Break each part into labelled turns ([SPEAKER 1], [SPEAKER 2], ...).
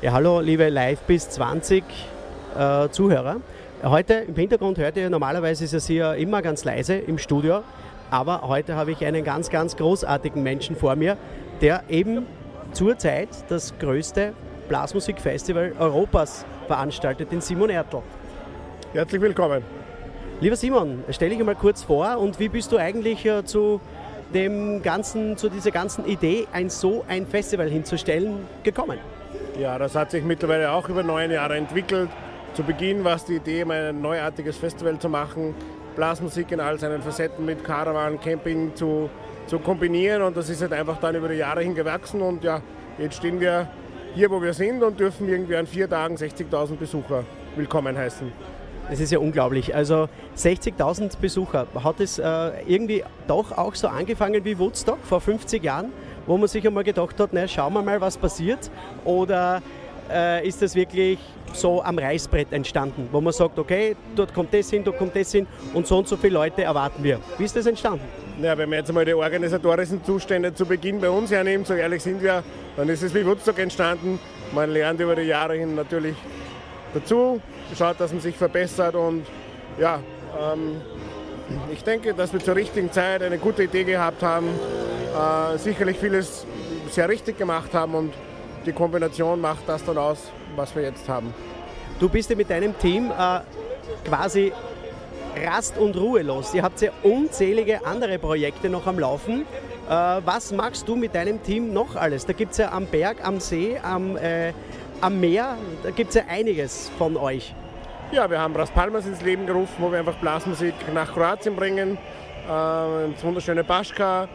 [SPEAKER 1] Ja, hallo liebe Live bis 20 äh, Zuhörer. Heute im Hintergrund hört ihr normalerweise ist es hier immer ganz leise im Studio, aber heute habe ich einen ganz, ganz großartigen Menschen vor mir, der eben zurzeit das größte Blasmusikfestival Europas veranstaltet, den Simon Ertl.
[SPEAKER 2] Herzlich willkommen.
[SPEAKER 1] Lieber Simon, stell dich einmal kurz vor und wie bist du eigentlich äh, zu dem ganzen, zu dieser ganzen Idee, ein so ein Festival hinzustellen, gekommen?
[SPEAKER 2] Ja, das hat sich mittlerweile auch über neun Jahre entwickelt. Zu Beginn war es die Idee, ein neuartiges Festival zu machen, Blasmusik in all seinen Facetten mit Caravan, Camping zu, zu kombinieren und das ist halt einfach dann über die Jahre hin gewachsen und ja, jetzt stehen wir hier, wo wir sind und dürfen irgendwie an vier Tagen 60.000 Besucher willkommen heißen.
[SPEAKER 1] Das ist ja unglaublich. Also 60.000 Besucher. Hat es äh, irgendwie doch auch so angefangen wie Woodstock vor 50 Jahren, wo man sich einmal gedacht hat, na, schauen wir mal, was passiert? Oder äh, ist das wirklich so am Reißbrett entstanden, wo man sagt, okay, dort kommt das hin, dort kommt das hin und so und so viele Leute erwarten wir. Wie ist das entstanden?
[SPEAKER 2] Ja, wenn man jetzt einmal die organisatorischen Zustände zu Beginn bei uns hernimmt, so ehrlich sind wir, dann ist es wie Woodstock entstanden. Man lernt über die Jahre hin natürlich dazu, schaut, dass man sich verbessert und ja, ähm, ich denke, dass wir zur richtigen Zeit eine gute Idee gehabt haben, äh, sicherlich vieles sehr richtig gemacht haben und die Kombination macht das dann aus, was wir jetzt haben.
[SPEAKER 1] Du bist ja mit deinem Team äh, quasi rast- und ruhelos. Ihr habt ja unzählige andere Projekte noch am Laufen. Äh, was machst du mit deinem Team noch alles? Da gibt es ja am Berg, am See, am, äh, am Meer, da gibt es ja einiges von euch.
[SPEAKER 2] Ja, wir haben Ras Palmas ins Leben gerufen, wo wir einfach Blasmusik nach Kroatien bringen. Äh, ins wunderschöne Baschka.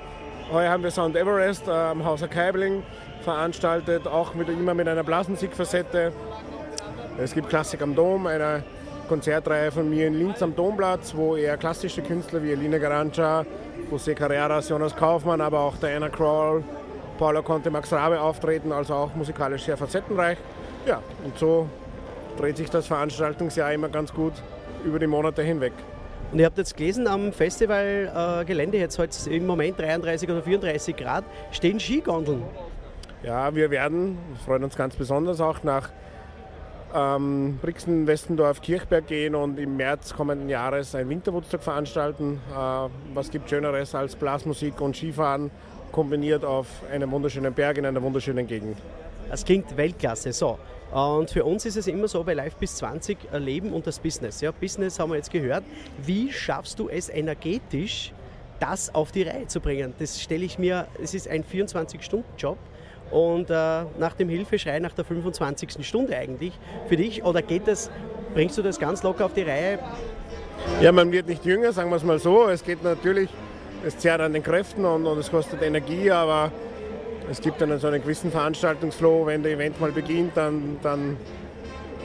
[SPEAKER 2] Heuer haben wir Sound Everest äh, am Hauser Keibling veranstaltet, auch mit, immer mit einer Blasmusikfacette. Es gibt Klassik am Dom, eine Konzertreihe von mir in Linz am Domplatz, wo eher klassische Künstler wie Elina Garanca, José Carreras, Jonas Kaufmann, aber auch Diana Kroll, Paula Conte, Max Rabe auftreten, also auch musikalisch sehr facettenreich. Ja, und so dreht sich das Veranstaltungsjahr immer ganz gut über die Monate hinweg.
[SPEAKER 1] Und ihr habt jetzt gelesen, am Festivalgelände, jetzt heute im Moment 33 oder 34 Grad, stehen Skigondeln.
[SPEAKER 2] Ja, wir werden, freuen uns ganz besonders auch nach ähm, Brixen, Westendorf, Kirchberg gehen und im März kommenden Jahres ein Winterwoodstock veranstalten. Äh, was gibt Schöneres als Blasmusik und Skifahren kombiniert auf einem wunderschönen Berg in einer wunderschönen Gegend?
[SPEAKER 1] Das klingt Weltklasse. So. Und für uns ist es immer so bei Live bis 20 Leben und das Business. Ja, Business haben wir jetzt gehört. Wie schaffst du es energetisch, das auf die Reihe zu bringen? Das stelle ich mir, es ist ein 24-Stunden-Job und äh, nach dem Hilfeschrei nach der 25. Stunde eigentlich für dich? Oder geht das, bringst du das ganz locker auf die Reihe?
[SPEAKER 2] Ja, man wird nicht jünger, sagen wir es mal so. Es geht natürlich, es zehrt an den Kräften und, und es kostet Energie, aber es gibt dann so einen gewissen Veranstaltungsflow. Wenn der Event mal beginnt, dann, dann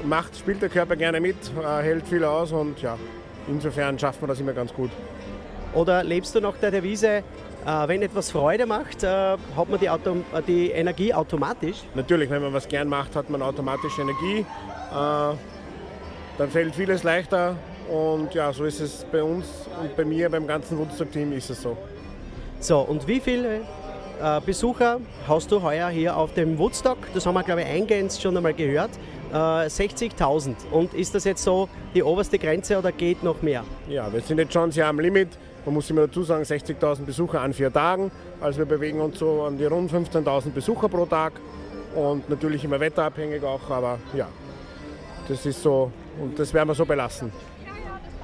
[SPEAKER 2] macht, spielt der Körper gerne mit, äh, hält viel aus und ja, insofern schafft man das immer ganz gut.
[SPEAKER 1] Oder lebst du nach der Devise, äh, wenn etwas Freude macht, äh, hat man die, Auto die, Energie automatisch?
[SPEAKER 2] Natürlich, wenn man was gern macht, hat man automatisch Energie. Dann fällt vieles leichter und ja, so ist es bei uns und bei mir, beim ganzen Woodstock-Team ist es so.
[SPEAKER 1] So, und wie viele Besucher hast du heuer hier auf dem Woodstock? Das haben wir, glaube ich, eingehend schon einmal gehört. Äh, 60.000. Und ist das jetzt so die oberste Grenze oder geht noch mehr?
[SPEAKER 2] Ja, wir sind jetzt schon sehr am Limit. Man muss immer dazu sagen, 60.000 Besucher an vier Tagen. Also wir bewegen uns so an die rund 15.000 Besucher pro Tag. Und natürlich immer wetterabhängig auch, aber ja, das ist so und das werden wir so belassen.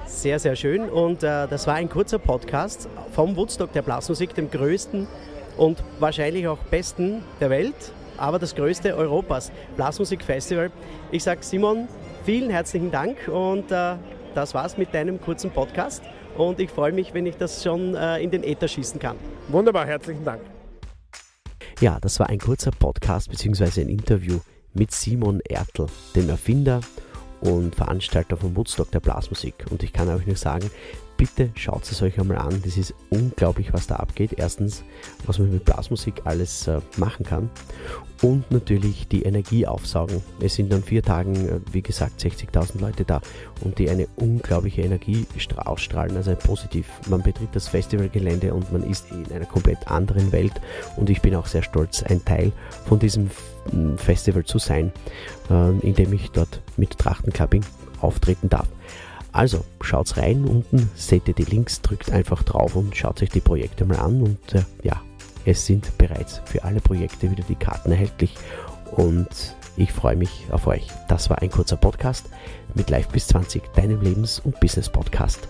[SPEAKER 1] Sehr, sehr schön. Und äh, das war ein kurzer Podcast vom Woodstock der Blasmusik, dem größten und wahrscheinlich auch besten der Welt, aber das größte Europas, Blasmusikfestival. Ich sage Simon, vielen herzlichen Dank und äh, das war's mit deinem kurzen Podcast und ich freue mich, wenn ich das schon äh, in den Äther schießen kann.
[SPEAKER 2] Wunderbar, herzlichen Dank.
[SPEAKER 3] Ja, das war ein kurzer Podcast bzw. ein Interview mit Simon Ertl, dem Erfinder und Veranstalter von Woodstock der Blasmusik. Und ich kann euch nur sagen, bitte schaut es euch einmal an. Das ist unglaublich, was da abgeht. Erstens, was man mit Blasmusik alles äh, machen kann. Und natürlich die Energie aufsaugen. Es sind an vier Tagen, äh, wie gesagt, 60.000 Leute da und die eine unglaubliche Energie ausstrahlen. Also positiv. Man betritt das Festivalgelände und man ist in einer komplett anderen Welt. Und ich bin auch sehr stolz, ein Teil von diesem Festival zu sein, äh, in dem ich dort mit Trachtenclubbing auftreten darf. Also schaut's rein unten, seht ihr die Links, drückt einfach drauf und schaut euch die Projekte mal an und äh, ja, es sind bereits für alle Projekte wieder die Karten erhältlich und ich freue mich auf euch. Das war ein kurzer Podcast mit Live bis 20, deinem Lebens- und Business-Podcast.